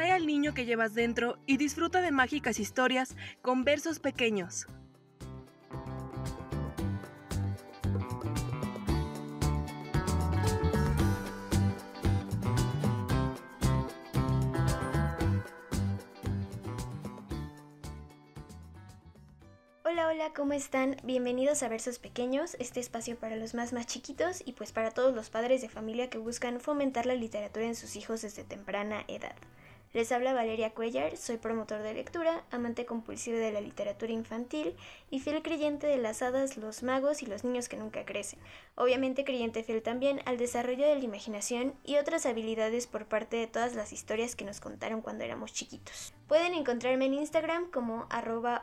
Atrae al niño que llevas dentro y disfruta de mágicas historias con versos pequeños. Hola, hola, ¿cómo están? Bienvenidos a Versos Pequeños, este espacio para los más más chiquitos y pues para todos los padres de familia que buscan fomentar la literatura en sus hijos desde temprana edad. Les habla Valeria Cuellar, soy promotor de lectura, amante compulsivo de la literatura infantil y fiel creyente de las hadas, los magos y los niños que nunca crecen. Obviamente creyente fiel también al desarrollo de la imaginación y otras habilidades por parte de todas las historias que nos contaron cuando éramos chiquitos. Pueden encontrarme en Instagram como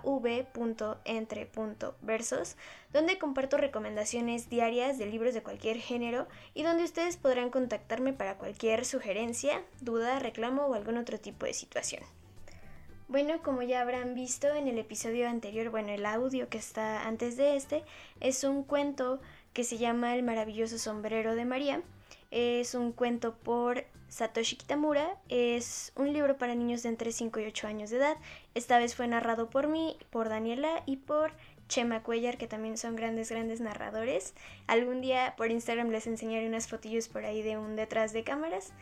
v.entre.versos, donde comparto recomendaciones diarias de libros de cualquier género y donde ustedes podrán contactarme para cualquier sugerencia, duda, reclamo o algún otro tipo de situación. Bueno, como ya habrán visto en el episodio anterior, bueno, el audio que está antes de este, es un cuento que se llama El maravilloso sombrero de María. Es un cuento por Satoshi Kitamura. Es un libro para niños de entre 5 y 8 años de edad. Esta vez fue narrado por mí, por Daniela y por Chema Cuellar, que también son grandes, grandes narradores. Algún día por Instagram les enseñaré unas fotillos por ahí de un detrás de cámaras.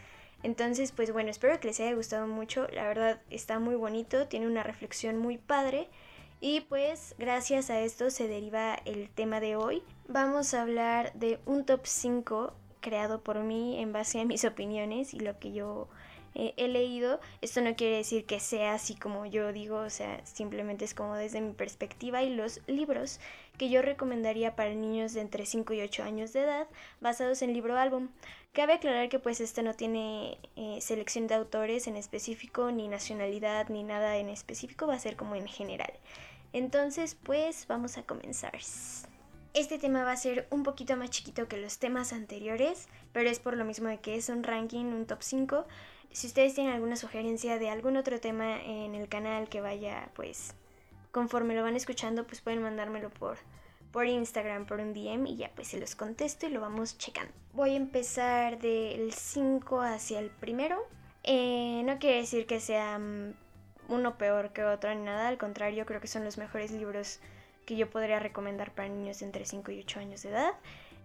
Entonces, pues bueno, espero que les haya gustado mucho. La verdad está muy bonito, tiene una reflexión muy padre. Y pues gracias a esto se deriva el tema de hoy. Vamos a hablar de un top 5 creado por mí en base a mis opiniones y lo que yo he leído. Esto no quiere decir que sea así como yo digo, o sea, simplemente es como desde mi perspectiva y los libros que yo recomendaría para niños de entre 5 y 8 años de edad basados en libro álbum. Cabe aclarar que pues este no tiene eh, selección de autores en específico, ni nacionalidad, ni nada en específico, va a ser como en general. Entonces pues vamos a comenzar. Este tema va a ser un poquito más chiquito que los temas anteriores, pero es por lo mismo de que es un ranking, un top 5. Si ustedes tienen alguna sugerencia de algún otro tema en el canal que vaya, pues, conforme lo van escuchando, pues pueden mandármelo por, por Instagram, por un DM y ya pues se los contesto y lo vamos checando. Voy a empezar del 5 hacia el primero. Eh, no quiere decir que sea mm, uno peor que otro ni nada, al contrario, creo que son los mejores libros que yo podría recomendar para niños entre 5 y 8 años de edad.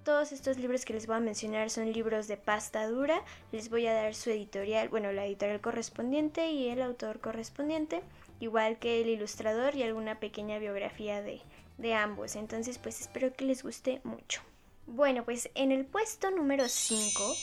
Todos estos libros que les voy a mencionar son libros de pasta dura. Les voy a dar su editorial, bueno, la editorial correspondiente y el autor correspondiente, igual que el ilustrador y alguna pequeña biografía de, de ambos. Entonces, pues espero que les guste mucho. Bueno, pues en el puesto número 5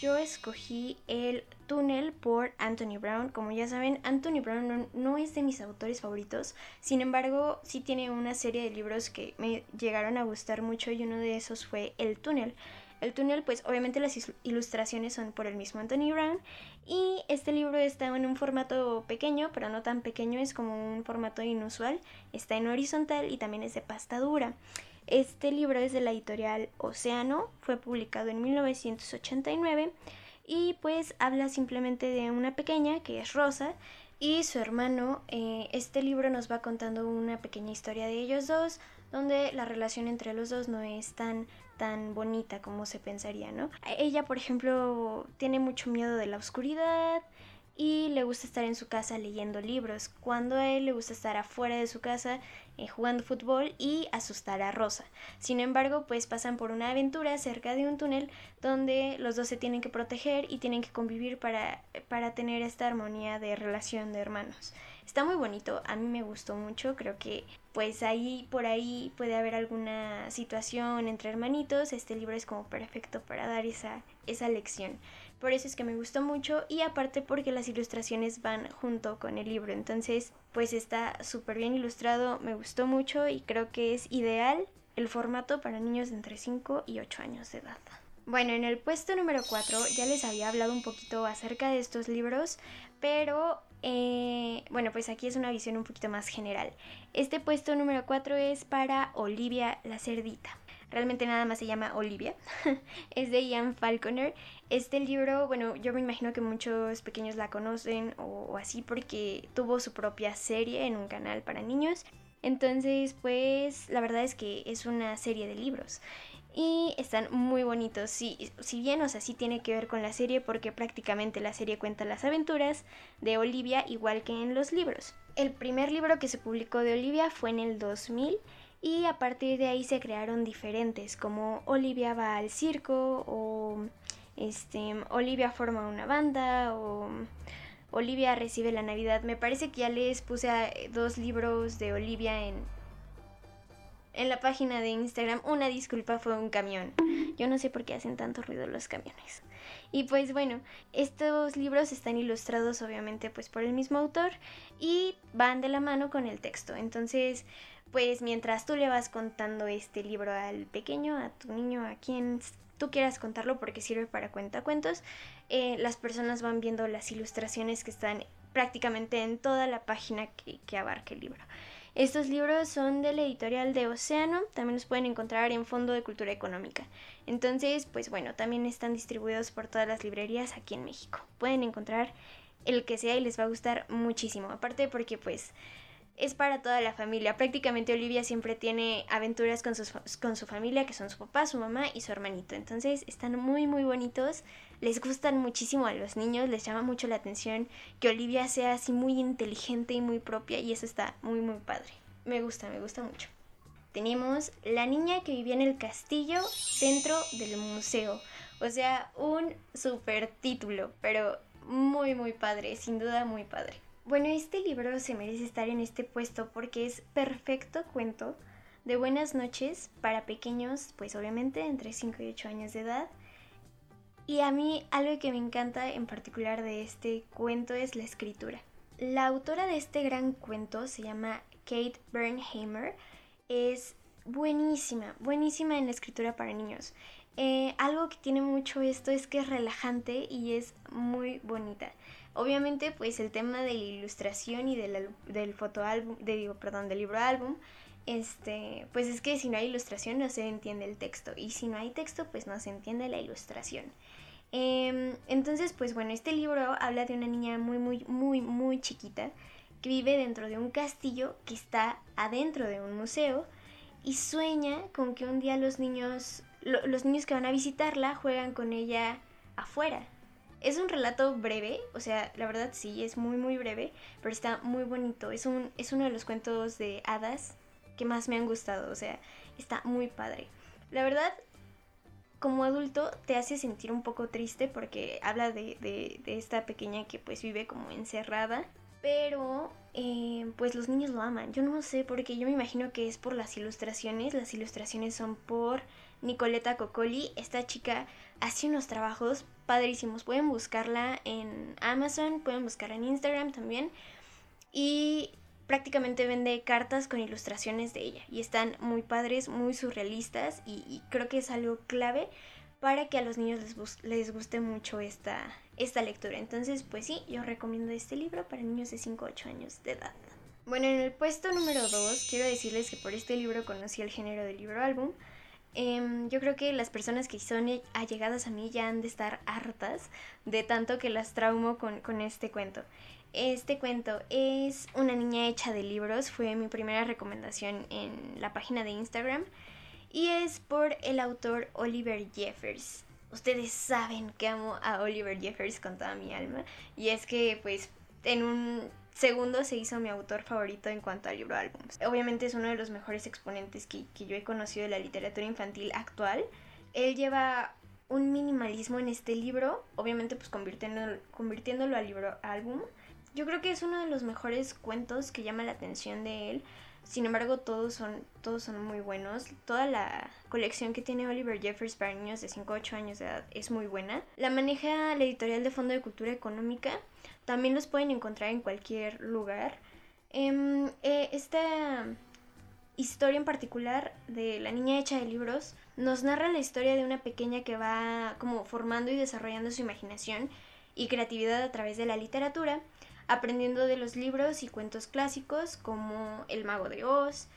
yo escogí el túnel por Anthony Brown. Como ya saben, Anthony Brown no, es de mis autores favoritos. Sin embargo, sí tiene una serie de libros que me llegaron a gustar mucho y uno de esos fue El túnel. El túnel, pues obviamente las ilustraciones son por el mismo Anthony Brown y este libro está en un formato pequeño, pero no tan pequeño, es como un formato inusual, está en horizontal y también es de pasta dura. Este libro es de la editorial Océano, fue publicado en 1989 y pues habla simplemente de una pequeña que es Rosa y su hermano. Eh, este libro nos va contando una pequeña historia de ellos dos, donde la relación entre los dos no es tan tan bonita como se pensaría, ¿no? Ella, por ejemplo, tiene mucho miedo de la oscuridad, y le gusta estar en su casa leyendo libros, cuando a él le gusta estar afuera de su casa eh, jugando fútbol y asustar a Rosa. Sin embargo, pues pasan por una aventura cerca de un túnel donde los dos se tienen que proteger y tienen que convivir para, para tener esta armonía de relación de hermanos. Está muy bonito, a mí me gustó mucho, creo que pues ahí por ahí puede haber alguna situación entre hermanitos, este libro es como perfecto para dar esa, esa lección. Por eso es que me gustó mucho y aparte porque las ilustraciones van junto con el libro, entonces pues está súper bien ilustrado, me gustó mucho y creo que es ideal el formato para niños de entre 5 y 8 años de edad. Bueno, en el puesto número 4 ya les había hablado un poquito acerca de estos libros, pero eh, bueno, pues aquí es una visión un poquito más general. Este puesto número 4 es para Olivia la Cerdita. Realmente nada más se llama Olivia. es de Ian Falconer. Este libro, bueno, yo me imagino que muchos pequeños la conocen o así porque tuvo su propia serie en un canal para niños. Entonces, pues la verdad es que es una serie de libros. y están muy bonitos. Si, si bien, o sea, sí tiene que ver con la serie porque prácticamente la serie cuenta las aventuras de Olivia igual que en los libros. El primer libro que se publicó de Olivia fue en el 2000 y a partir de ahí se crearon diferentes como Olivia va al circo o este Olivia forma una banda o Olivia recibe la Navidad. Me parece que ya les puse dos libros de Olivia en en la página de Instagram. Una disculpa, fue un camión. Yo no sé por qué hacen tanto ruido los camiones. Y pues bueno, estos libros están ilustrados obviamente pues por el mismo autor y van de la mano con el texto. Entonces, pues mientras tú le vas contando este libro al pequeño, a tu niño, a quien tú quieras contarlo porque sirve para cuentacuentos, eh, las personas van viendo las ilustraciones que están prácticamente en toda la página que, que abarca el libro. Estos libros son de la editorial de Océano, también los pueden encontrar en Fondo de Cultura Económica. Entonces, pues bueno, también están distribuidos por todas las librerías aquí en México. Pueden encontrar el que sea y les va a gustar muchísimo. Aparte porque pues es para toda la familia. Prácticamente Olivia siempre tiene aventuras con, con su familia, que son su papá, su mamá y su hermanito. Entonces están muy muy bonitos les gustan muchísimo a los niños, les llama mucho la atención que Olivia sea así muy inteligente y muy propia y eso está muy muy padre. Me gusta, me gusta mucho. Tenemos La niña que vivía en el castillo dentro del museo. O sea, un super título, pero muy muy padre, sin duda muy padre. Bueno, este libro se merece estar en este puesto porque es perfecto cuento de buenas noches para pequeños, pues obviamente entre 5 y 8 años de edad y a mí algo que me encanta en particular de este cuento es la escritura. La autora de este gran cuento se llama Kate Bernheimer. Es buenísima, buenísima en la escritura para niños. Eh, algo que tiene mucho esto es que es relajante y es muy bonita. Obviamente, pues el tema de la ilustración y del, del fotoálbum, de, digo, perdón, del libro álbum, este, pues es que si no hay ilustración no se entiende el texto y si no hay texto pues no se entiende la ilustración. Em, entonces, pues bueno, este libro habla de una niña muy, muy, muy, muy chiquita que vive dentro de un castillo que está adentro de un museo y sueña con que un día los niños, los niños que van a visitarla juegan con ella afuera. Es un relato breve, o sea, la verdad sí, es muy, muy breve, pero está muy bonito. Es, un, es uno de los cuentos de hadas que más me han gustado, o sea, está muy padre. La verdad, como adulto te hace sentir un poco triste porque habla de, esta pequeña que pues vive como encerrada. Pero eh, pues los niños lo aman. Yo no sé porque yo me imagino que es por las ilustraciones. Las ilustraciones son por Nicoleta Coccoli. Esta chica hace unos trabajos padrísimos. Pueden buscarla en Amazon, pueden buscarla en Instagram también. Y prácticamente vende cartas con ilustraciones de ella y están muy padres, muy surrealistas y, creo que es algo clave para que a los niños les, les guste mucho esta, esta lectura. Entonces, pues sí, yo recomiendo este libro para niños de 5 a 8 años de edad. Bueno, en el puesto número 2 quiero decirles que por este libro conocí el género del libro álbum. Em, yo creo que las personas que son allegadas a mí ya han de estar hartas de tanto que las traumo con, con este cuento. Este cuento es Una niña hecha de libros, fue mi primera recomendación en la página de Instagram y es por el autor Oliver Jeffers. Ustedes saben que amo a Oliver Jeffers con toda mi alma y es que pues en un segundo se hizo mi autor favorito en cuanto al libro álbums. Obviamente es uno de los mejores exponentes que, que yo he conocido de la literatura infantil actual. Él lleva un minimalismo en este libro, obviamente pues convirtiéndolo, convirtiéndolo al libro álbum yo creo que es uno de los mejores cuentos que llama la atención de él. Sin embargo, todos son, todos son muy buenos. Toda la colección que tiene Oliver Jeffers para niños de 5 a 8 años de edad es muy buena. La maneja la editorial de Fondo de Cultura Económica. También los pueden encontrar en cualquier lugar. Em, eh, esta historia en particular de la niña hecha de libros nos narra la historia de una pequeña que va como formando y desarrollando su imaginación y creatividad a través de la literatura aprendiendo de los libros y cuentos clásicos como El Mago de Oz,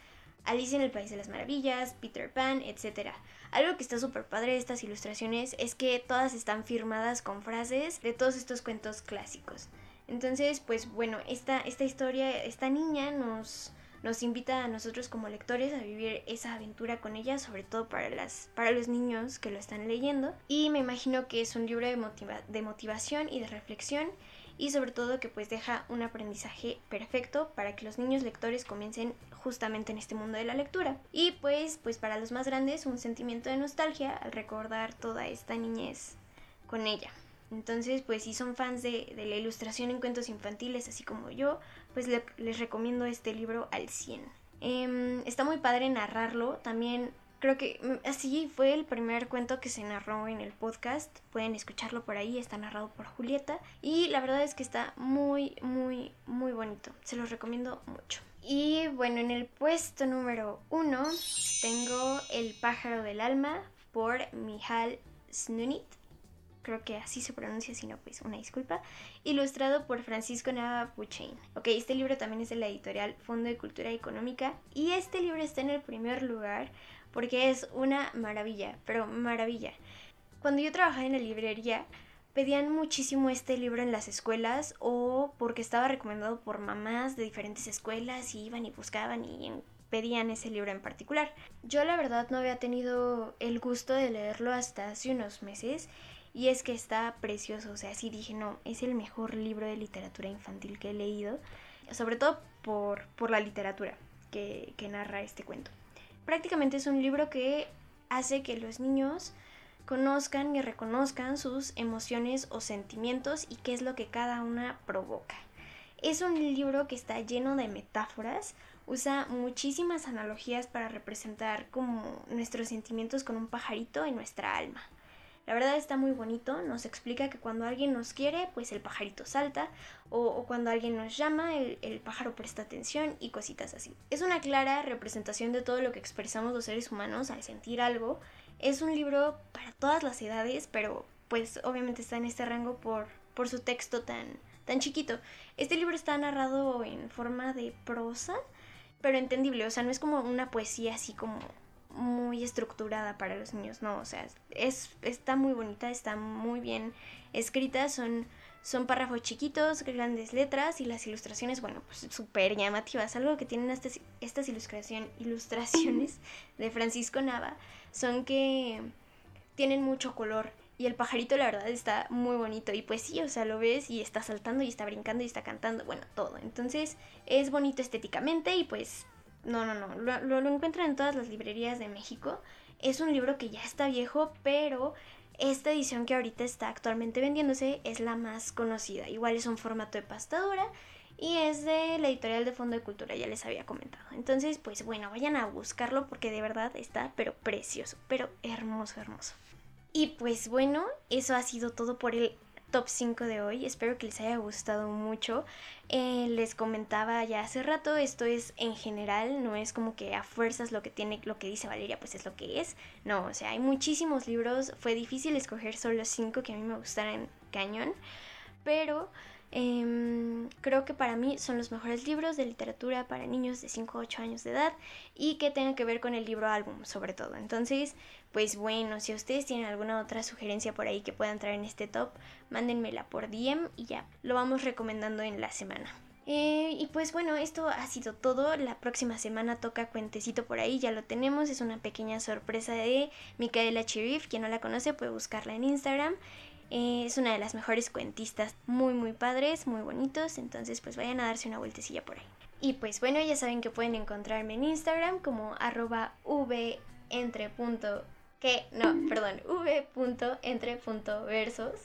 Alicia en el País de las Maravillas, Peter Pan, etc. Algo que está súper padre de estas ilustraciones es que todas están firmadas con frases de todos estos cuentos clásicos. Entonces, pues bueno, esta, esta historia, esta niña nos, nos invita a nosotros como lectores a vivir esa aventura con ella, sobre todo para, las, para los niños que lo están leyendo. Y me imagino que es un libro de motivación y de reflexión y sobre todo que pues deja un aprendizaje perfecto para que los niños lectores comiencen justamente en este mundo de la lectura. Y pues, pues para los más grandes un sentimiento de nostalgia al recordar toda esta niñez con ella. Entonces, pues si son fans de, la ilustración en cuentos infantiles, así como yo, pues les recomiendo este libro al 100. Em, está muy padre narrarlo, también creo que mm, así fue el primer cuento que se narró en el podcast. Pueden escucharlo por ahí, está narrado por Julieta. Y la verdad es que está muy, muy, muy bonito. Se los recomiendo mucho. Y bueno, en el puesto número uno tengo El pájaro del alma por Mijal Snunit. Creo que así se pronuncia, si no, pues una disculpa. Ilustrado por Francisco Nava Puchain. Ok, este libro también es de la editorial Fondo de Cultura Económica. Y este libro está en el primer lugar porque es una maravilla, pero maravilla. Cuando yo trabajaba en la librería, pedían muchísimo este libro en las escuelas o porque estaba recomendado por mamás de diferentes escuelas y iban y buscaban y pedían ese libro en particular. Yo la verdad no había tenido el gusto de leerlo hasta hace unos meses y es que está precioso, o sea, sí dije, no, es el mejor libro de literatura infantil que he leído, sobre todo por, por la literatura que, que narra este cuento prácticamente es un libro que hace que los niños conozcan y reconozcan sus emociones o sentimientos y qué es lo que cada una provoca. Es un libro que está lleno de metáforas, usa muchísimas analogías para representar como nuestros sentimientos con un pajarito en nuestra alma. La verdad está muy bonito, nos explica que cuando alguien nos quiere, pues el pajarito salta, o, cuando alguien nos llama, el, el, pájaro presta atención y cositas así. Es una clara representación de todo lo que expresamos los seres humanos al sentir algo. Es un libro para todas las edades, pero pues obviamente está en este rango por, por su texto tan, tan chiquito. Este libro está narrado en forma de prosa, pero entendible, o sea, no es como una poesía así como muy estructurada para los niños, no, o sea, es, está muy bonita, está muy bien escrita, son, son párrafos chiquitos, grandes letras y las ilustraciones, bueno, pues súper llamativas. Algo que tienen estas, estas ilustración, ilustraciones de Francisco Nava son que tienen mucho color y el pajarito la verdad está muy bonito y pues sí, o sea, lo ves y está saltando y está brincando y está cantando, bueno, todo. Entonces es bonito estéticamente y pues no, no, no. Lo, lo, encuentran en todas las librerías de México. Es un libro que ya está viejo, pero esta edición que ahorita está actualmente vendiéndose es la más conocida. Igual es un formato de pastadura y es de la editorial de Fondo de Cultura, ya les había comentado. Entonces, pues bueno, vayan a buscarlo porque de verdad está, pero precioso, pero hermoso, hermoso. Y pues bueno, eso ha sido todo por el top 5 de hoy. Espero que les haya gustado mucho. Eh, les comentaba ya hace rato, esto es en general, no es como que a fuerzas lo que tiene, lo que dice Valeria, pues es lo que es. No, o sea, hay muchísimos libros. Fue difícil escoger solo 5 que a mí me gustaran cañón. Pero Em, creo que para mí son los mejores libros de literatura para niños de 5 o 8 años de edad y que tengan que ver con el libro álbum sobre todo. Entonces, pues bueno, si ustedes tienen alguna otra sugerencia por ahí que puedan entrar en este top, mándenmela por DM y ya lo vamos recomendando en la semana. Eh, y pues bueno, esto ha sido todo. La próxima semana toca Cuentecito por ahí, ya lo tenemos. Es una pequeña sorpresa de Micaela Chirif. Quien no la conoce puede buscarla en Instagram. Eh, es una de las mejores cuentistas, muy muy padres, muy bonitos, entonces pues vayan a darse una vueltecilla por ahí. Y pues bueno, ya saben que pueden encontrarme en Instagram como arroba v entre punto que no, perdón, v punto entre punto versos.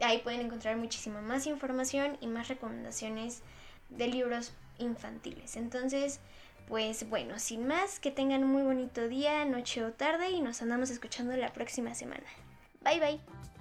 Ahí pueden encontrar muchísima más información y más recomendaciones de libros infantiles. Entonces, pues bueno, sin más, que tengan un muy bonito día, noche o tarde y nos andamos escuchando la próxima semana. Bye bye.